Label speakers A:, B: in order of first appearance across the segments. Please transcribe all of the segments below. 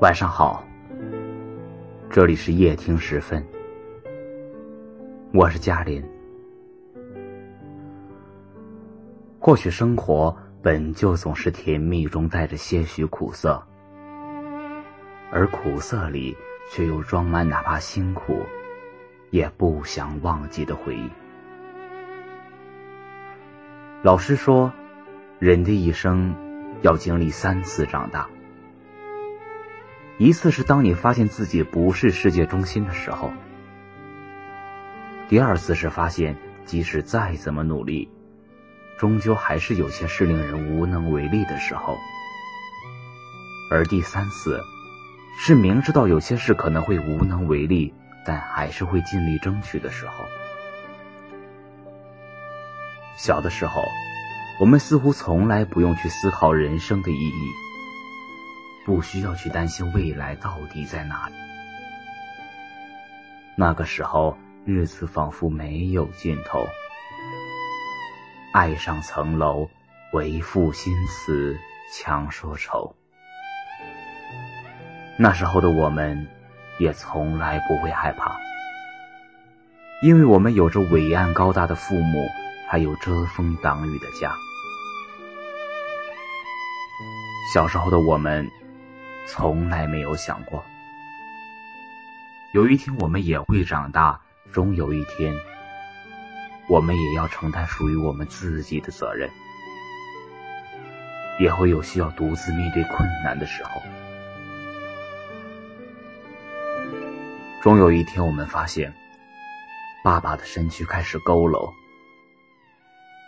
A: 晚上好，这里是夜听时分，我是嘉林。或许生活本就总是甜蜜中带着些许苦涩，而苦涩里却又装满哪怕辛苦也不想忘记的回忆。老师说，人的一生要经历三次长大。一次是当你发现自己不是世界中心的时候；第二次是发现即使再怎么努力，终究还是有些事令人无能为力的时候；而第三次是明知道有些事可能会无能为力，但还是会尽力争取的时候。小的时候，我们似乎从来不用去思考人生的意义，不需要去担心未来到底在哪里。那个时候，日子仿佛没有尽头。爱上层楼，为赋新词强说愁。那时候的我们，也从来不会害怕，因为我们有着伟岸高大的父母。还有遮风挡雨的家。小时候的我们，从来没有想过，有一天我们也会长大，终有一天，我们也要承担属于我们自己的责任，也会有需要独自面对困难的时候。终有一天，我们发现，爸爸的身躯开始佝偻。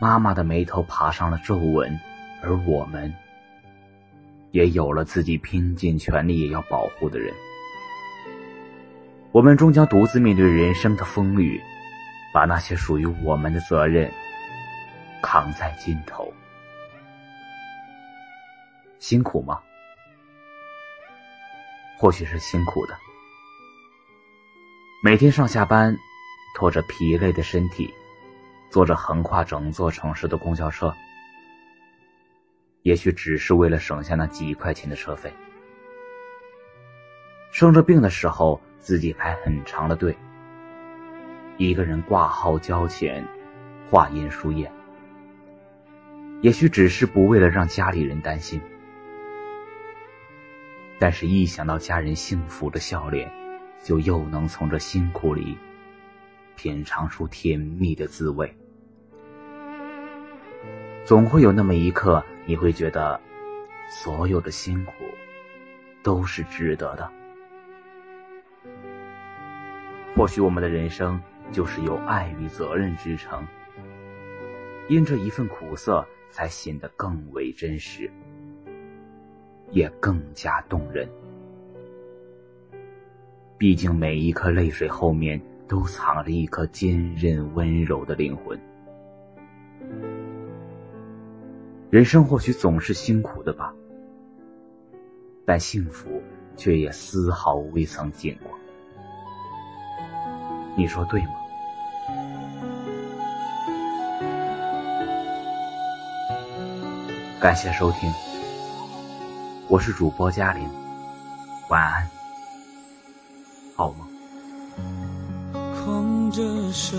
A: 妈妈的眉头爬上了皱纹，而我们也有了自己拼尽全力也要保护的人。我们终将独自面对人生的风雨，把那些属于我们的责任扛在肩头。辛苦吗？或许是辛苦的。每天上下班，拖着疲累的身体。坐着横跨整座城市的公交车，也许只是为了省下那几块钱的车费。生着病的时候，自己排很长的队，一个人挂号交钱、化验输液。也许只是不为了让家里人担心，但是一想到家人幸福的笑脸，就又能从这辛苦里品尝出甜蜜的滋味。总会有那么一刻，你会觉得，所有的辛苦都是值得的。或许我们的人生就是由爱与责任支撑，因这一份苦涩，才显得更为真实，也更加动人。毕竟每一颗泪水后面，都藏着一颗坚韧温柔的灵魂。人生或许总是辛苦的吧，但幸福却也丝毫未曾见过。你说对吗？感谢收听，我是主播嘉玲，晚安，好梦？
B: 空着手，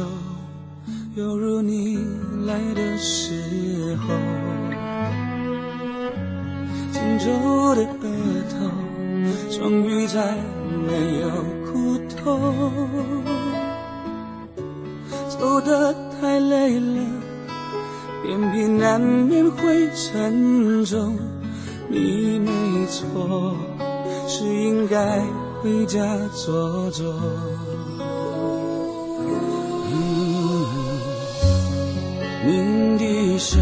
B: 犹如你来的时候。皱的额头，终于再没有苦痛。走得太累了，眼皮难免会沉重。你没错，是应该回家坐坐。鸣笛声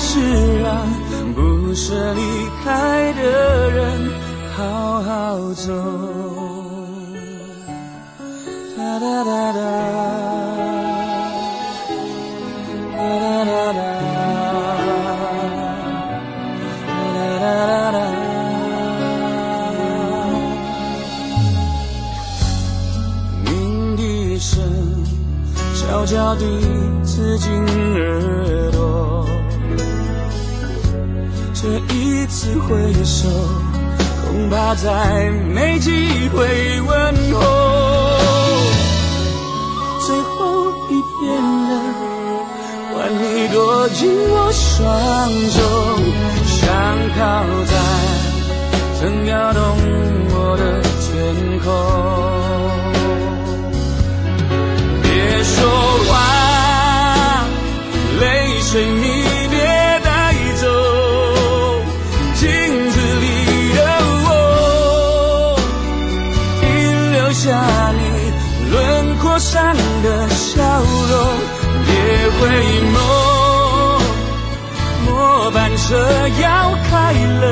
B: 是让。不舍离开的人，好好走。哒哒哒哒，哒哒哒哒，哒哒哒哒。鸣笛声悄悄地刺进耳朵。这一次挥手，恐怕再没机会问候。最后一遍了，换你躲进我双手，想靠在曾摇动我的天空。别说上的笑容，别回眸，末班车要开了，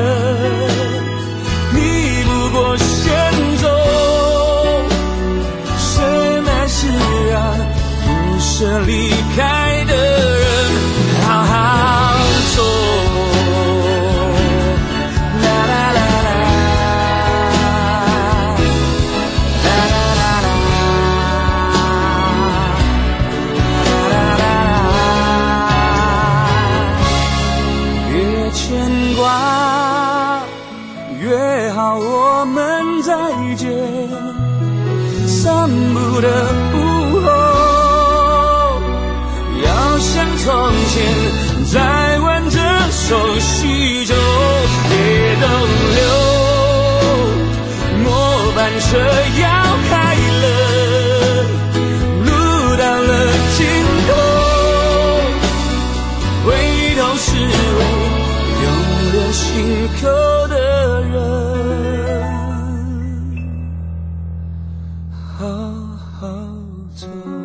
B: 再见，散步的午后，要像从前再挽着手叙旧，别逗留，末班车要开。好。好走。